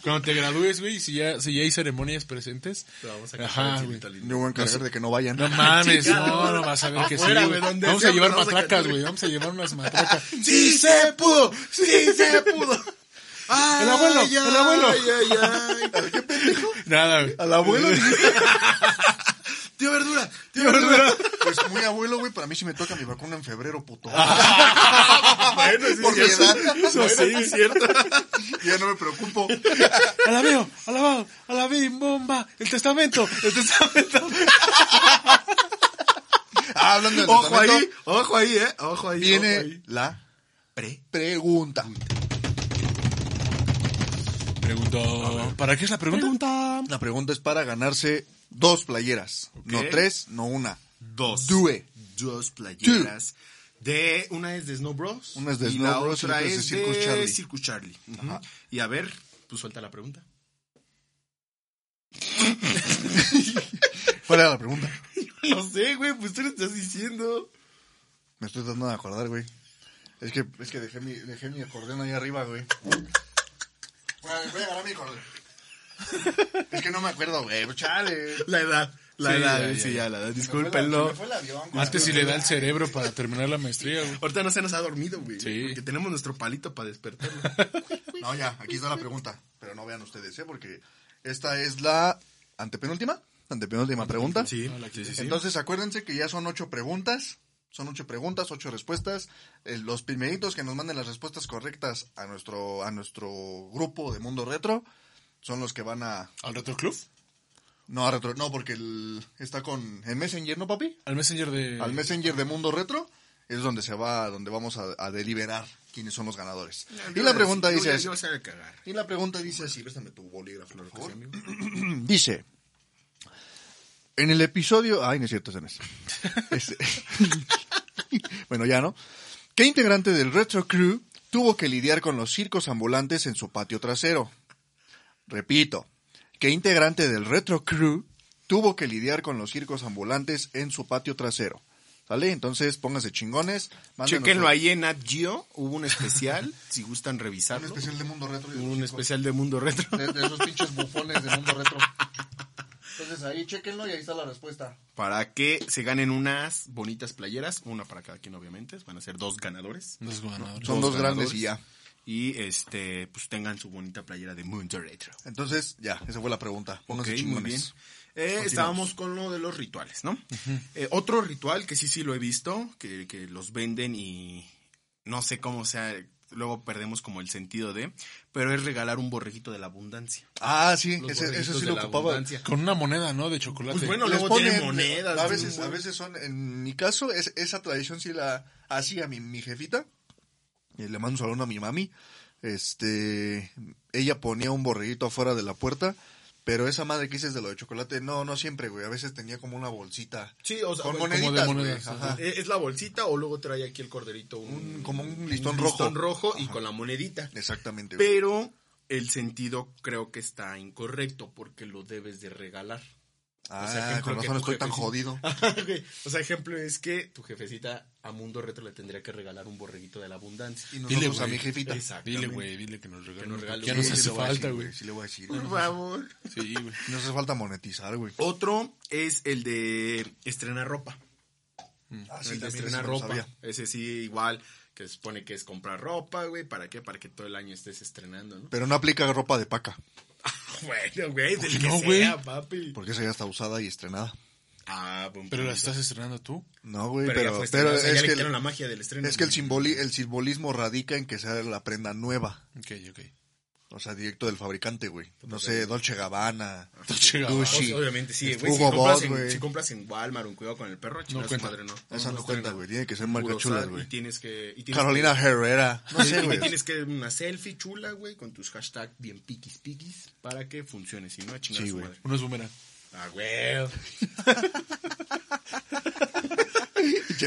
Cuando te gradúes, güey, si ya, si ya hay ceremonias presentes. Te vamos a Ajá, güey. Yo voy a encargar de que no vayan. No mames, no, no vas a ver que sí. Güey. Vamos a llevar matracas, güey. Vamos a llevar unas matracas. *laughs* ¡Sí se pudo! ¡Sí se pudo! Ay, El abuelo, ay, el abuelo. Ay, ay, ay. ¿Qué pendejo? Nada, güey. Al abuelo. Tío Verdura, tío Verdura. Pues muy abuelo, güey. Para mí sí me toca mi vacuna en febrero, puto. *laughs* Bueno, sí, Por mi es cierto. edad. Eso sí, es cierto. *laughs* Ya no me preocupo. Alabeo, alabado, alabim, bomba, el testamento, el testamento. Ah, hablando del Ojo testamento, ahí, ojo ahí, eh. Ojo ahí. ojo Viene ahí. la Pre. pregunta. Pregunta. ¿Para qué es la pregunta? La pregunta es para ganarse dos playeras. No tres, no una. Dos. Due. Dos playeras. De, una es de Snow Bros. Una es de y Snow la Bros y otra otra es de Circus Charlie. Circus. Y a ver, pues suelta la pregunta. *laughs* ¿Cuál era la pregunta? *laughs* No sé, güey, pues tú le estás diciendo. Me estoy tratando de acordar, güey. Es que, es que dejé mi, dejé mi acordeón ahí arriba, güey. Voy a, voy a agarrar mi acordeón. Es que no me acuerdo, güey. Chale. La edad. La Sí, edad, ya, güey, ya, sí, ya. ya, la edad. Discúlpenlo. Antes si le da el cerebro para terminar la maestría, güey. Ahorita no se nos ha dormido, güey. Sí. Porque tenemos nuestro palito para despertarlo. *laughs* No, ya, aquí está la pregunta. Pero no vean ustedes, ¿eh? Porque esta es la antepenúltima. Antepenúltima pregunta. Sí, sí, sí, sí. Entonces, acuérdense que ya son ocho preguntas. Son ocho preguntas, ocho respuestas. Eh, los primeritos que nos manden las respuestas correctas a nuestro, a nuestro grupo de Mundo Retro son los que van a... ¿Al Retro Club? No, a retro, no, porque el- está con... En Messenger, ¿no, papi? Al Messenger de... Al Messenger de Mundo Retro es donde se va, donde vamos a, a deliberar quiénes son los ganadores. Y la pregunta Yo dice. Yo sé cagar. Y la pregunta dice así, préstame tu bolígrafo, por favor. amigo. *clears throat* Dice, en el episodio... Ay, no es cierto, es. *laughs* Este- *laughs* bueno, ya, ¿no? ¿Qué integrante del Retro Crew tuvo que lidiar con los circos ambulantes en su patio trasero? Repito, ¿qué integrante del Retro Crew tuvo que lidiar con los circos ambulantes en su patio trasero? ¿Sale? Entonces, pónganse chingones. Chequenlo ahí en Nat Geo. Hubo un especial, *laughs* si gustan Un revisarlo. especial de Mundo Retro. y de un especial de Mundo Retro. de, de esos pinches bufones de Mundo Retro. Entonces ahí chequenlo y ahí está la respuesta. Para que se ganen unas bonitas playeras. Una para cada quien, obviamente. Van a ser dos ganadores. Los ganadores. Son Dos dos grandes y ya. Y este, pues tengan su bonita playera de Mundo Retro. Entonces, ya, esa fue la pregunta. Pónganse Ok, muy bien. Eh, estábamos con lo de los rituales, ¿no? Eh, otro ritual que sí, sí lo he visto, que, que los venden y no sé cómo sea, luego perdemos como el sentido de, pero es regalar un borreguito de la abundancia. Ah, sí, ese, eso sí lo ocupaba. abundancia. Con una moneda, ¿no? De chocolate. Pues bueno, Les luego ponen- monedas. A veces, a veces son, en mi caso, es, esa tradición sí la hacía mi, mi jefita. Y le mando un saludo a mi mami. Este, ella ponía un borreguito afuera de la puerta. Pero esa madre que dices de lo de chocolate, no, no siempre, güey. A veces tenía como una bolsita. Sí, o sea, Con moneditas, como de güey. monedas, Ajá. eh, es la bolsita o luego trae aquí el corderito un, Un- como un listón rojo. listón rojo y con la monedita. Exactamente, güey. Pero el sentido creo que está incorrecto porque lo debes de regalar. Ah, o sea, ejemplo, con que razón estoy tan jodido. *laughs* O sea, ejemplo es que tu jefecita a Mundo Retro le tendría que regalar un borreguito de la abundancia. Y Dile, a mi jefita. Dile, güey, dile que nos regale. Que nos regale Ya nos sí, hace falta, güey. Sí le voy a decir. Por favor. Sí, güey. Nos hace falta monetizar, güey. Otro es el de estrenar ropa. Ah, el de estrenar ropa. sabía. Ese sí, igual, que se supone que es comprar ropa, güey. ¿Para qué? Para que todo el año estés estrenando, ¿no? Pero no aplica ropa de paca, *laughs* Bueno, güey, del qué que no, sea, güey? papi. porque esa ya está usada y estrenada. Ah, buen Pero la punto. estás estrenando tú. No, güey, Pero, ya pero, fue pero estrenado, o sea, es, ya que le el, quitaron la magia del estreno. es que el, simboli- el simbolismo radica en que sea la prenda nueva. Ok, ok. O sea, directo del fabricante, güey. No sé, Dolce Gabbana. *laughs* Dolce Gabbana. Gucci. Obviamente sí, güey. Si, Hugo compras Boss, en- güey. si compras en Walmart en Cuidado con el Perro, su cuenta. madre, no. Esa no está cuenta, güey. Tiene que ser marca sal, güey. Y tienes que... y tienes Carolina Herrera. *laughs* No sé, güey. tienes que una selfie chula, güey, con tus hashtags bien piquis piquis para que funcione. Si no, a chingar Sí, su güey. madre. Uno es boomerang. Ah, güey. *laughs*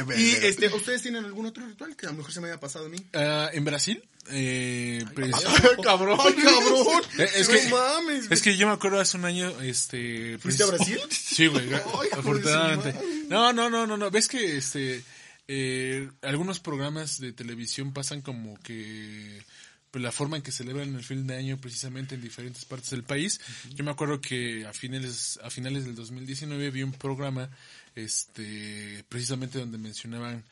Pinche Y este, ¿ustedes tienen algún otro ritual que a lo mejor se me haya pasado a mí? Ah, en Brasil, eh, pues- cabrón, *laughs* cabrón. *laughs* Eh, es no que- mames, Es que yo me acuerdo hace un año, este... ¿Fuiste a Brasil? *laughs* Sí, güey, afortunadamente. No, no, no, no, no, ves que, este, eh, algunos programas de televisión pasan como que pues, la forma en que celebran el fin de año precisamente en diferentes partes del país. Yo me acuerdo que a finales, a finales del 2019 vi un programa, este, precisamente donde mencionaban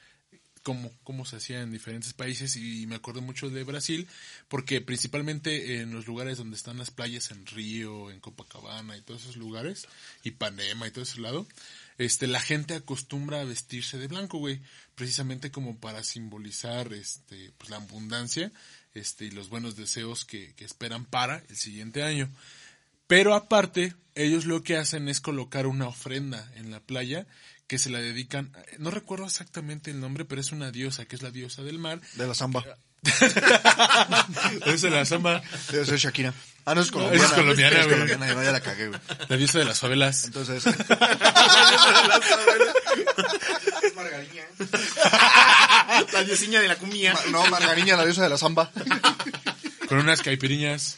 cómo, cómo se hacía en diferentes países y me acuerdo mucho de Brasil porque principalmente en los lugares donde están las playas en Río, en Copacabana y todos esos lugares y Panema y todo ese lado, este la gente acostumbra a vestirse de blanco, güey, precisamente como para simbolizar este pues la abundancia, este y los buenos deseos que, que esperan para el siguiente año. Pero aparte, ellos lo que hacen es colocar una ofrenda en la playa que se la dedican, no recuerdo exactamente el nombre, pero es una diosa, que es la diosa del mar. De la samba. *laughs* Es la samba, Debe ser Shakira. Ah, no, es No, colombiana. es colombiana, Es güey. colombiana, no, ya la cagué, güey. la diosa de las favelas. Entonces... *laughs* *laughs* Margarina. La diosiña de la cumbia. Ma- No, Margarina, la diosa de la samba. con unas caipiriñas.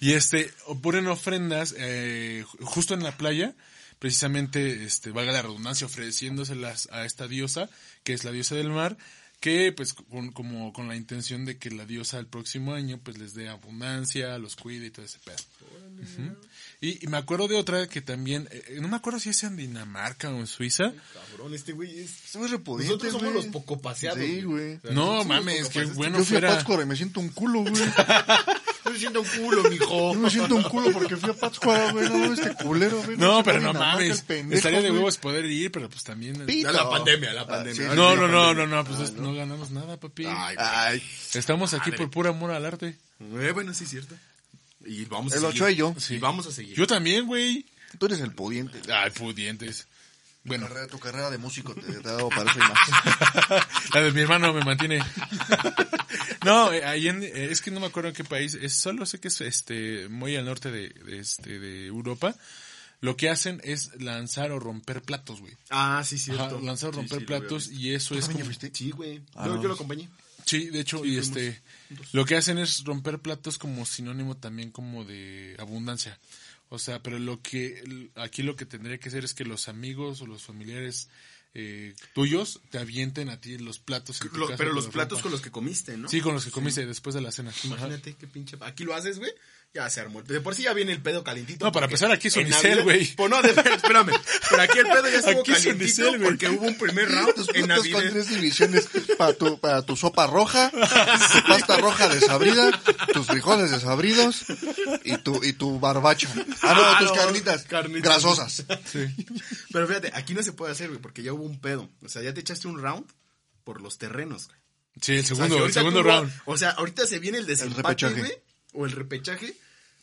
Y este, ponen ofrendas eh, ju- justo en la playa, precisamente, este, valga la redundancia, ofreciéndoselas a esta diosa, que es la diosa del mar, que pues con, como con la intención de que la diosa el próximo año pues les dé abundancia, los cuide y todo ese pedo. Y, y me acuerdo de otra que también, eh, no me acuerdo si es en Dinamarca o en Suiza. Cabrón, este güey es... Repudiente, Nosotros somos güey. los poco paseados. Sí, güey. O sea, No, somos mames, qué bueno Yo fui fuera. a Pátzcuaro y me siento un culo, güey. *laughs* Estoy siendo un culo, mijo. Yo me siento un culo porque fui a Pátzcuaro, güey. No, este culero, güey. No, pero no mames. el pendejo, Estaría de huevos poder ir, pero pues también... Pito. La pandemia, la Ah, pandemia. sí, No, no, no, pandemia. no, no, pues es- no ganamos nada, papi. Ay, Ay, Estamos aquí por pura amor al arte. Eh, bueno, sí es cierto. Y vamos a el seguir. ocho y yo. Y vamos a seguir. Yo también, güey. Tú eres el pudiente. Ay, pudientes. Bueno, Carrera- tu carrera de músico te, ha dado para eso y más. *laughs* la de mi hermano me mantiene. *laughs* no, eh, ahí en, eh, es que no me acuerdo en qué país, es, solo sé que es este muy al norte de, de, este de Europa. Lo que hacen es lanzar o romper platos, güey. Ah, sí, cierto. Ajá, lanzar o romper sí, platos y eso es como? Sí, güey. Ah, yo, no. yo lo acompañé. Sí, de hecho, y este, lo que hacen es romper platos como sinónimo también como de abundancia. O sea, pero lo que, aquí lo que tendría que hacer es que los amigos o los familiares eh, tuyos te avienten a ti los platos. en tu Lo- casa pero los platos con los que comiste, ¿no? Sí, con los que comiste después de la cena. Ajá. Imagínate qué pinche. Aquí lo haces, güey. Ya se armó. De por sí ya viene el pedo calentito. No, para empezar, aquí es Unicel, Navidad- güey. Pues no, de, espérame. Pero aquí el pedo ya estuvo Aquí es calientito Unicel, güey. porque hubo un primer round Tus en platos con Navidad. tres divisiones para tu, para tu sopa roja, tu pasta roja desabrida, tus frijoles desabridos y tu, y tu barbacho. Ah, no, Ah, tus no, carnitas, carnitas. grasosas. Sí. Pero fíjate, aquí no se puede hacer, güey, porque ya hubo un pedo. O sea, ya te echaste un round por los terrenos, güey. Sí, el O sea, segundo, si el segundo tú- round. O sea, ahorita se viene el desempate, güey. O el repechaje.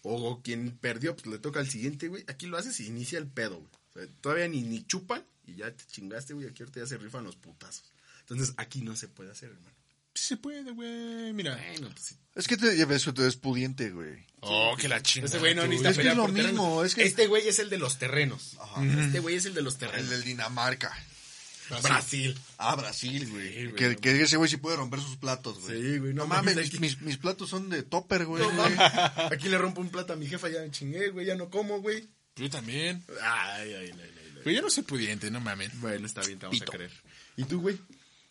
O quien perdió, pues le toca al siguiente, güey. Aquí lo haces y inicia el pedo, güey. O sea, todavía ni, ni chupan y ya te chingaste, güey. Aquí ahorita ya se rifan los putazos. Entonces, aquí no se puede hacer, hermano. Sí se puede, güey. Mira. Bueno, pues sí. Es que te, ya ves que tú eres pudiente, güey. Oh, que la chingada. Este güey no necesita Es que pelear es lo mismo, es que- Este güey es el de los terrenos. Este güey es el de los El terrenos. del Dinamarca. Brasil. Ah, Brasil, güey. Sí, güey, que, no. que ese güey sí puede romper sus platos, güey. Sí, güey, no No mames, mis, aquí- mis, mis platos son de topper, güey. No, mames. *laughs* Aquí le rompo un plato a mi jefa, ya me chingué, güey. Ya no como, güey. Yo también. Ay, ay, ay, ay, ay. Pero yo no soy pudiente, no mames. Bueno, está bien, te vamos Pito. a creer. ¿Y tú, güey?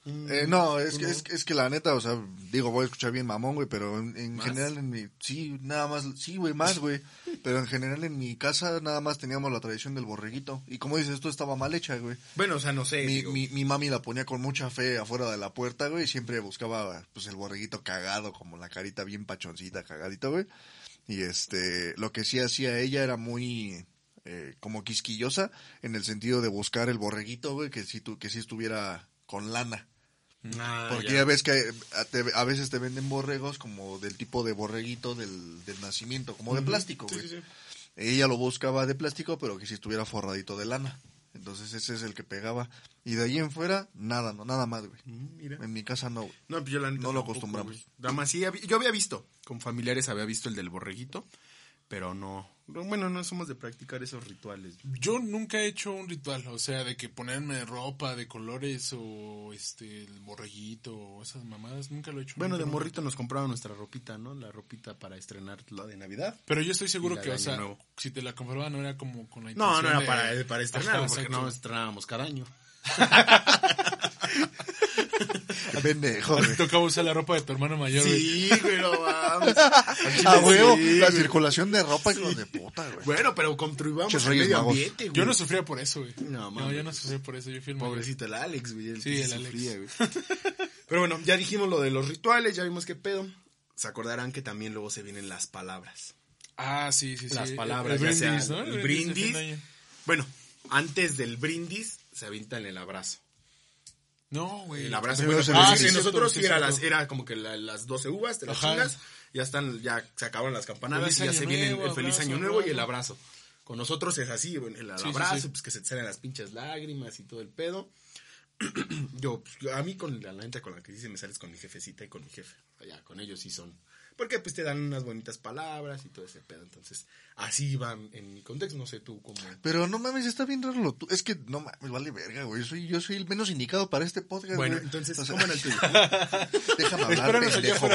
Eh, no, es que, es, es que la neta, o sea, digo, voy a escuchar bien mamón, güey, pero en, general en mi, sí, nada más, sí, güey, más, *laughs* güey, pero en general en mi casa nada más teníamos la tradición del borreguito, y como dices, esto estaba mal hecha, güey. Bueno, o sea, no sé. Mi, digo, mi, mi mami la ponía con mucha fe afuera de la puerta, güey, y siempre buscaba, pues, el borreguito cagado, como la carita bien pachoncita, cagadito, güey, y este, lo que sí hacía ella era muy, eh, como quisquillosa, en el sentido de buscar el borreguito, güey, que sí, tu, que sí estuviera con lana. Ah, Porque ya. ya ves que a, te- a veces te venden borregos como del tipo de borreguito del, del nacimiento, como de plástico, güey. sí, sí. Ella lo buscaba de plástico, pero que si estuviera forradito de lana. Entonces ese es el que pegaba. Y de ahí en fuera, nada, no, nada más, güey. Mm, Mira. En mi casa no, güey. No, pues yo la neta No lo tampoco, acostumbramos. Nada más sí, había- yo había visto, con familiares había visto el del borreguito, pero no, bueno, no somos de practicar esos rituales. Yo nunca he hecho un ritual, o sea, de que ponerme ropa de colores o este el borreguito o esas mamadas, nunca lo he hecho. Bueno, de morrito nos compraban nuestra ropita, ¿no? La ropita para estrenar la de Navidad. Pero yo estoy seguro que, o sea, Nuevo. si te la compraban no era como con la No, intención no era de- para, para estrenar, Ajá, porque exacto. no estrenábamos cada año. *laughs* *laughs* Pendejo. Tocaba usar la ropa de tu hermano mayor. Sí, güey, no mames. *laughs* A huevo, Sí, la circulación de ropa, hijos de puta, güey. Bueno, pero contribuamos Muchos al Reyes medio Magos. ambiente, güey. Yo no sufría por eso, güey. No, No, mames. yo no sufría por eso, yo fui el mayor. Pobrecito el Alex, güey. El Sí, que el Alex. sufría, güey. *laughs* Pero bueno, ya dijimos lo de los rituales, ya vimos qué pedo. Se acordarán que también luego se vienen las palabras. Ah, sí, sí, sí. Las palabras, el ya sea el de brindis. fin de año. Bueno, antes del brindis se avientan el abrazo. No, güey. El abrazo. Primero Bueno, se ah, les sí, dice, nosotros sí, era, cierto. las, era como que la- las 12 uvas, te las Ajá. chingas, ya están, ya se acaban las campanadas y ya se viene el- feliz abrazo, año nuevo y el abrazo. Con nosotros es así, el Sí, sí, abrazo, sí. pues que se te salen las pinches lágrimas y todo el pedo. *clears throat* yo, pues, a mí con la, neta con la que dice me sales con mi jefecita y con mi jefe. Ya, con ellos sí son. Porque pues te dan unas bonitas palabras y todo ese pedo. Entonces, así va en mi contexto. No sé tú cómo. Pero no mames, está bien raro tu- Es que no mames, vale verga, güey. Yo soy, yo soy el menos indicado para este podcast, Bueno, güey. entonces, O sea, ¿cómo era el tuyo? *laughs* Déjame hablar, pendejo.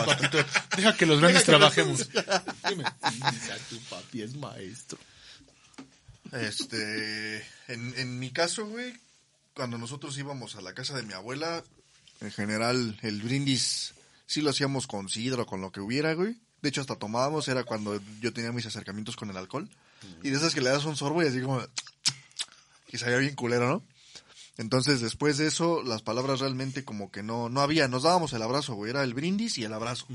Deja que los grandes trabajemos. *laughs* Dime. *laughs* tu papi es maestro. Este, en, en mi caso, güey, cuando nosotros íbamos a la casa de mi abuela, En general, el brindis sí lo hacíamos con sidra o con lo que hubiera, güey. De hecho, hasta tomábamos, era cuando yo tenía mis acercamientos con el alcohol. Y de esas que le das un sorbo y así como... *tsk* Y sabía bien culero, ¿no? Entonces, después de eso, las palabras realmente como que no, no había. Nos dábamos el abrazo, güey. Era el brindis y el abrazo.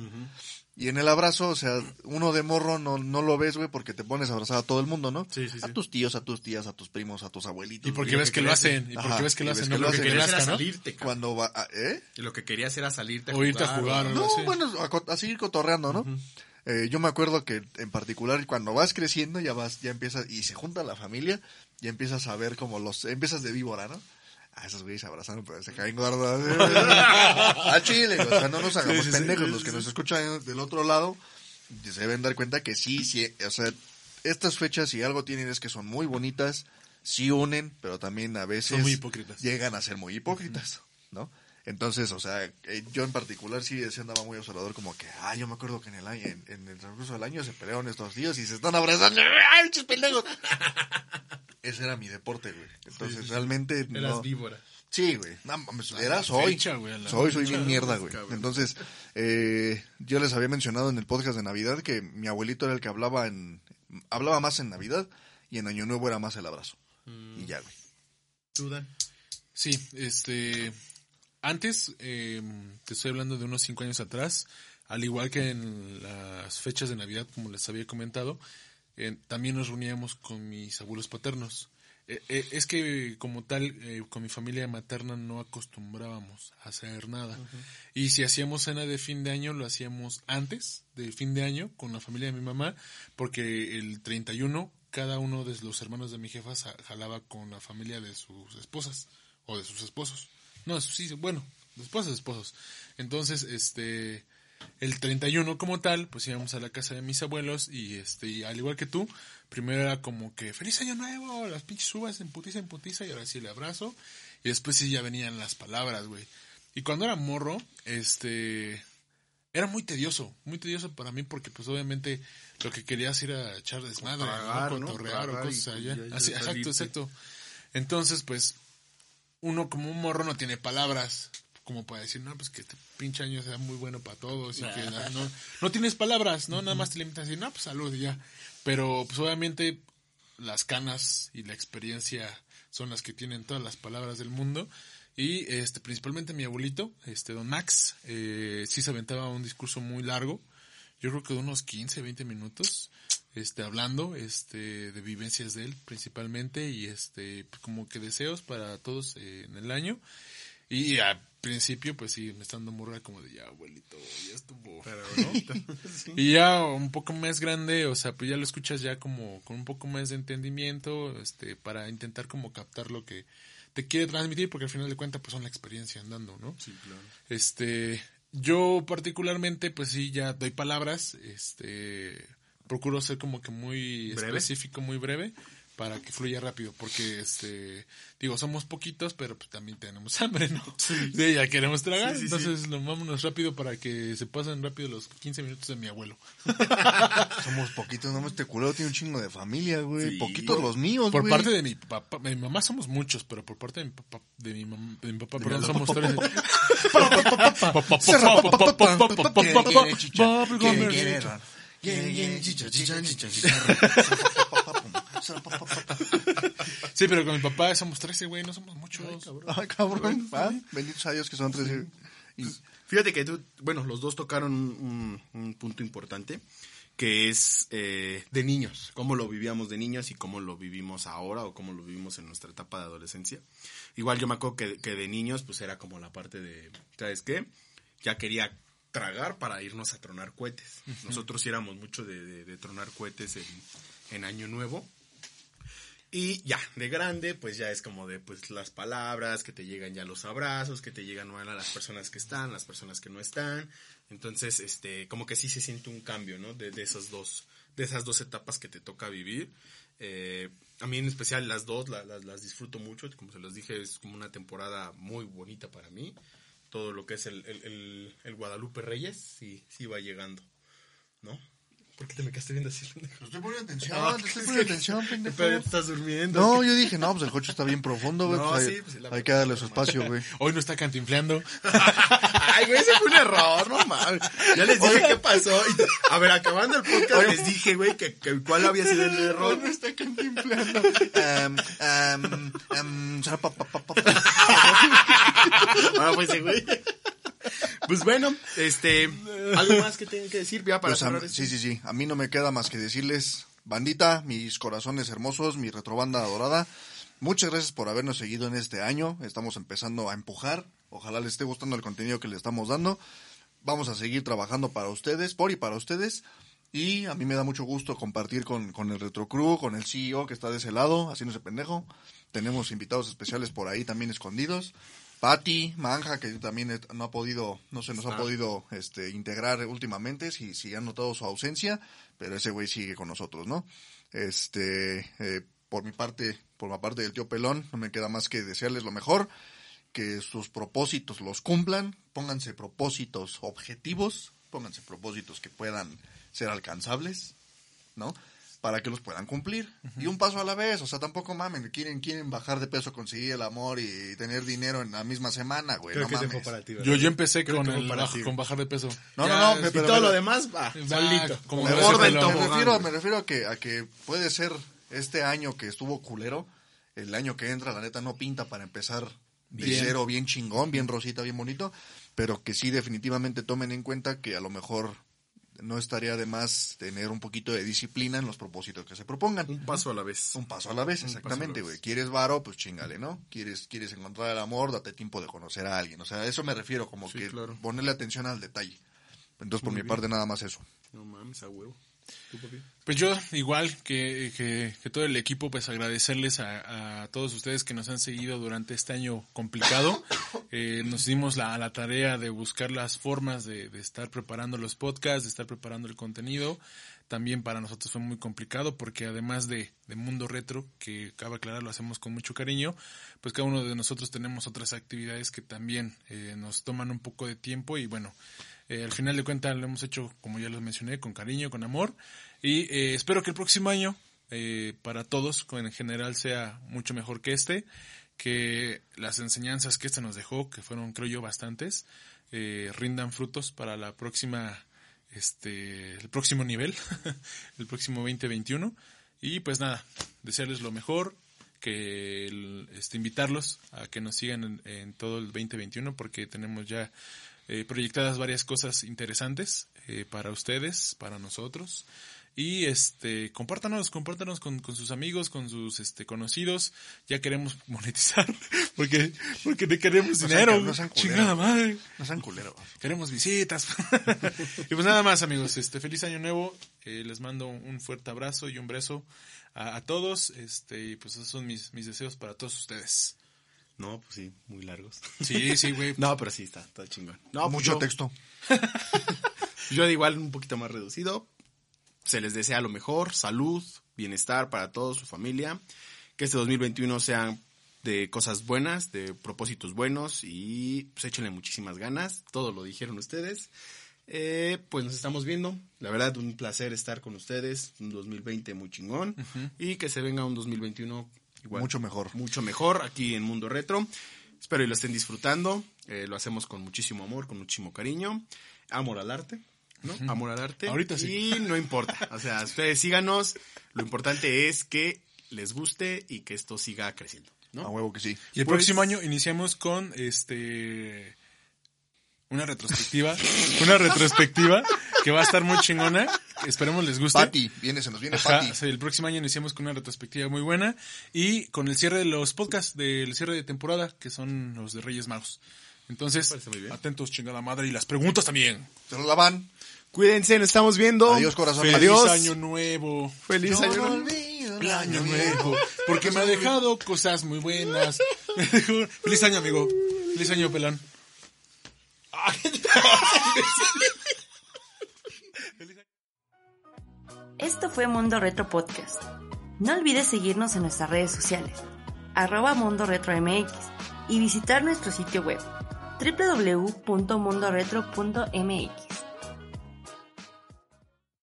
Y en el abrazo, o sea, uno de morro no, no lo ves, güey, porque te pones a abrazar a todo el mundo, ¿no? Sí, sí, A sí. tus tíos, a tus tías, a tus primos, a tus abuelitos. Y porque güey. ves que lo hacen, y porque Ajá, ves que lo hacen, no lo que Querías era ¿no? salirte, cabrón. Cuando va, a- ¿eh? Y lo que querías era salirte a O irte a jugar. jugar, o- No, así. bueno, a, a seguir cotorreando, ¿no? Eh, yo me acuerdo que en particular cuando vas creciendo ya vas, ya empiezas, y se junta la familia, ya empiezas a ver como los, empiezas de víbora, ¿no? Ah, esos güeyes se abrazaron, pero se caen gordos. *laughs* a Chile, o sea, no nos hagamos Sí, sí, pendejos. sí, los que nos escuchan del otro lado se deben dar cuenta que sí, sí, o sea, estas fechas si algo tienen es que son muy bonitas, sí unen, pero también a veces Son muy hipócritas. llegan a ser muy hipócritas, ¿no? Entonces, o sea, eh, yo en particular sí, sí andaba muy observador, como que, ah, yo me acuerdo que en el año, en, en el transcurso del año se pelearon estos tíos y se están abrazando, ¡ay, pinches pendejos! *laughs* Ese era mi deporte, güey. Entonces, realmente Eras no. víbora. Sí, güey. No, mames, era, soy. fecha, güey, soy, soy bien mierda, güey. Entonces, eh, yo les había mencionado en el podcast de Navidad que mi abuelito era el que hablaba en, hablaba más en Navidad y en Año Nuevo era más el abrazo. Mm. Y ya, güey. ¿Tú, Dan? Sí, este. Antes, eh, te estoy hablando de unos cinco años atrás, al igual que en las fechas de Navidad, como les había comentado, eh, también nos reuníamos con mis abuelos paternos. Eh, eh, es que como tal, eh, con mi familia materna no acostumbrábamos a hacer nada. Y si hacíamos cena de fin de año, lo hacíamos antes de fin de año con la familia de mi mamá, porque el 31 cada uno de los hermanos de mi jefa jalaba con la familia de sus esposas o de sus esposos. No, sí, bueno, de esposas, esposos. Entonces, este, el 31 como tal, pues íbamos a la casa de mis abuelos y este, y al igual que tú, primero era como que feliz año nuevo, las pinches uvas en putiza en putiza y ahora sí el abrazo y después sí ya venían las palabras, güey. Y cuando era morro, este, era muy tedioso, muy tedioso para mí porque pues obviamente lo que querías era echar desmadre, Tragar, ¿no? ¿no? Cotorrear o cosas allá. Así, exacto, exacto. Entonces, pues, uno como un morro no tiene palabras como para decir, no, pues que este pinche año sea muy bueno para todos y que no, no tienes palabras, ¿no? Nada más te limitas a decir, no, pues salud y ya. Pero, pues obviamente, las canas y la experiencia son las que tienen todas las palabras del mundo. Y este, principalmente mi abuelito, este, don Max, eh, sí se aventaba un discurso muy largo. Yo creo que de unos 15, 20 minutos, este, hablando, este, de vivencias de él principalmente y este, pues, como que deseos para todos eh, en el año. Y al principio, pues sí, me están dando morra como de ya, abuelito, ya estuvo. Pero, ¿no? *laughs* Y ya un poco más grande, o sea, pues ya lo escuchas ya como con un poco más de entendimiento, este, para intentar como captar lo que te quiere transmitir, porque al final de cuentas, pues son la experiencia andando, ¿no? Sí, claro. Este, yo particularmente, pues sí, ya doy palabras, este, procuro ser como que muy ¿Breve? específico, muy breve, para que fluya rápido, porque este, digo, somos poquitos, pero pues también tenemos hambre, ¿no? Sí. ya queremos tragar, Sí, sí, sí. entonces lo vámonos rápido para que se pasen rápido los 15 minutos de mi abuelo. Somos poquitos, no este culero tiene un chingo de familia, güey. Poquitos los míos, Por güey. parte de mi papá, de mi mamá somos muchos, pero por parte de mi papá, de mi, mam- de mi papá, perdón, somos tres. Sí, pero con mi papá somos 13, güey, no somos muchos. Ay, cabrón. Ah, Benditos a Dios que son tres. Y- Fíjate que tú, bueno, los dos tocaron un punto importante, que es eh, de niños, cómo lo vivíamos de niños y cómo lo vivimos ahora o cómo lo vivimos en nuestra etapa de adolescencia. Igual yo me acuerdo que, que de niños, pues era como la parte de, ¿sabes qué? Ya quería tragar para irnos a tronar cohetes. Nosotros sí éramos mucho de, de- de tronar cohetes en, en Año Nuevo. Y ya, de grande, pues ya es como de pues las palabras, que te llegan ya los abrazos, que te llegan bueno, a las personas que están, las personas que no están. Entonces, este, como que sí se siente un cambio, ¿no? De, de esas dos, de esas dos etapas que te toca vivir. Eh, a mí en especial las dos la- las, las disfruto mucho, como se los dije, es como una temporada muy bonita para mí. Todo lo que es el, el, el- el Guadalupe Reyes, sí, sí va llegando, ¿no? ¿Por qué te me quedaste viendo así? Estoy poniendo atención, te estoy poniendo atención, pendejo. Pero estás durmiendo. No, yo dije, no, pues el coche está bien profundo, güey. No, pues sí, pues, la hay que darle su espacio, güey. *laughs* Hoy no está cantinfleando. *laughs* Ay, güey, ese fue un error, no mames. Ya les dije qué pasó. Y, a ver, acabando el podcast, les dije, güey, que, que cuál había sido el error. No está cantinflando. Um, um, um, será pa- pa- pa- pa- pa- Ah, pues sí, güey. Pues bueno, este, algo más que tengan que decir ya para Pues a- cerrar esto? sí, sí, sí. A mí no me queda más que decirles, bandita, mis corazones hermosos, mi retrobanda adorada. Muchas gracias por habernos seguido en este año. Estamos empezando a empujar. Ojalá les esté gustando el contenido que le estamos dando. Vamos a seguir trabajando para ustedes, por y para ustedes. Y a mí me da mucho gusto compartir con, con el Retro Crew, con el CEO que está de ese lado, haciéndose pendejo. Tenemos invitados especiales por ahí también escondidos. Patty, Manja, que también no ha podido, no se nos ha podido este, integrar últimamente, si, si han notado su ausencia, pero ese güey sigue con nosotros, ¿no? Este, eh, por mi parte, por la parte del tío Pelón, no me queda más que desearles lo mejor, que sus propósitos los cumplan, pónganse propósitos objetivos, pónganse propósitos que puedan ser alcanzables, ¿no? Para que los puedan cumplir. Y un paso a la vez, o sea, tampoco mamen, quieren, quieren bajar de peso, conseguir el amor y tener dinero en la misma semana, güey, Creo no que mames. fue para ti, ¿verdad? Yo, yo empecé Creo con, el bajo- con bajar de peso. No, Ya, no, no, Y me- pero- todo pero- lo demás va, como Me debe gordo ser en lo- todo. me refiero, me refiero a que, a que puede ser este año que estuvo culero, el año que entra, la neta no pinta para empezar de Bien. cero, bien chingón, bien rosita, bien bonito, pero que sí definitivamente tomen en cuenta que a lo mejor no estaría de más tener un poquito de disciplina en los propósitos que se propongan. Un paso a la vez. Un paso a la vez, exactamente, güey. Quieres varo, pues chingale, ¿no? Quieres, quieres encontrar el amor, date tiempo de conocer a alguien. O sea, a eso me refiero, como Sí, que claro. ponerle atención al detalle. Entonces, por Muy mi bien. parte, nada más eso. No mames, a huevo. Pues yo, igual que, que, que todo el equipo, pues agradecerles a, a todos ustedes que nos han seguido durante este año complicado. *coughs* Eh, nos dimos la, la tarea de buscar las formas de, de estar preparando los podcasts, de estar preparando el contenido. También para nosotros fue muy complicado porque además de, de Mundo Retro, que cabe aclarar lo hacemos con mucho cariño, pues cada uno de nosotros tenemos otras actividades que también eh, nos toman un poco de tiempo y bueno, eh, al final de cuentas lo hemos hecho, como ya lo mencioné, con cariño, con amor. Y eh, espero que el próximo año, eh, para todos, en general, sea mucho mejor que este. Que las enseñanzas que este nos dejó, que fueron, creo yo, bastantes, eh, rindan frutos para la próxima, este, el próximo nivel, *laughs* el próximo 2021. Y pues nada, desearles lo mejor, que este, invitarlos a que nos sigan en, en todo el 2021 porque tenemos ya eh, proyectadas varias cosas interesantes eh, para ustedes, para nosotros. Y este, compártanos, compártanos con, con sus amigos, con sus este conocidos. Ya queremos *laughs* monetizar, porque, porque no queremos No sean dinero. cu- no sean culeros. chingada madre. No sean culeros. Queremos visitas. *laughs* y pues nada más, amigos. Este, feliz año nuevo. Eh, les mando un fuerte abrazo y un beso a, a todos. Este, y pues esos son mis, mis deseos para todos ustedes. No, pues sí, muy largos. Sí, sí, güey. *laughs* No, pero sí, está, está chingón. No, pues Mucho yo- texto. *laughs* Yo de igual un poquito más reducido. Se les desea lo mejor, salud, bienestar para todos, su familia. Que este 2021 sea de cosas buenas, de propósitos buenos y pues échenle muchísimas ganas. Todo lo dijeron ustedes. Eh, pues nos estamos viendo. La verdad, un placer estar con ustedes. Un 2020 muy chingón. Y que se venga un 2021 igual. Mucho mejor. Mucho mejor aquí en Mundo Retro. Espero y lo estén disfrutando. Eh, lo hacemos con muchísimo amor, con muchísimo cariño. Amor al arte. ¿no? Amor al arte. Ahorita sí. Y no importa. O sea, ustedes síganos. Lo importante es que les guste y que esto siga creciendo. A huevo que sí. Y el Pues- próximo año iniciamos con este una retrospectiva, una retrospectiva que va a estar muy chingona. Esperemos les guste. Pati, viene, se nos viene Ajá, Pati. sí, el próximo año iniciamos con una retrospectiva muy buena y con el cierre de los podcasts del cierre de temporada, que son los de Reyes Magos. Entonces, atentos, chingada madre, y las preguntas también. Se nos la van. Cuídense, nos estamos viendo. Adiós, corazón. Feliz Adiós. año nuevo. Feliz año. nuevo. El año nuevo. Porque me ha dejado cosas muy buenas. *laughs* Feliz año, amigo. Feliz año, pelón. *laughs* Esto fue Mundo Retro Podcast. No olvides seguirnos en nuestras redes sociales, arroba Mundo Retro MX, y visitar nuestro sitio web, www.mundoretro.mx.